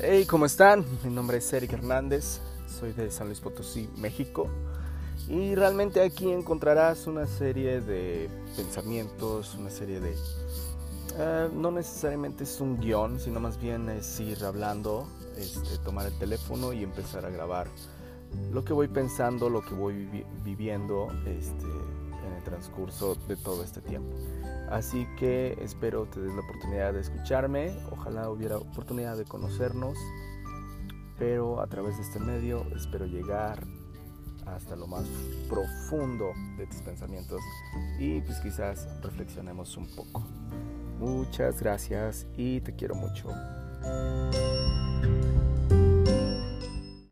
Hey, ¿cómo están? Mi nombre es Eric Hernández, soy de San Luis Potosí, México. Y realmente aquí encontrarás una serie de pensamientos, una serie de... Eh, no necesariamente es un guion, sino más bien es ir hablando, este, tomar el teléfono y empezar a grabar lo que voy pensando, lo que voy viviendo este, en el transcurso de todo este tiempo. Así que espero te des la oportunidad de escucharme, ojalá hubiera oportunidad de conocernos, pero a través de este medio espero llegar hasta lo más profundo de tus pensamientos y pues quizás reflexionemos un poco. Muchas gracias y te quiero mucho.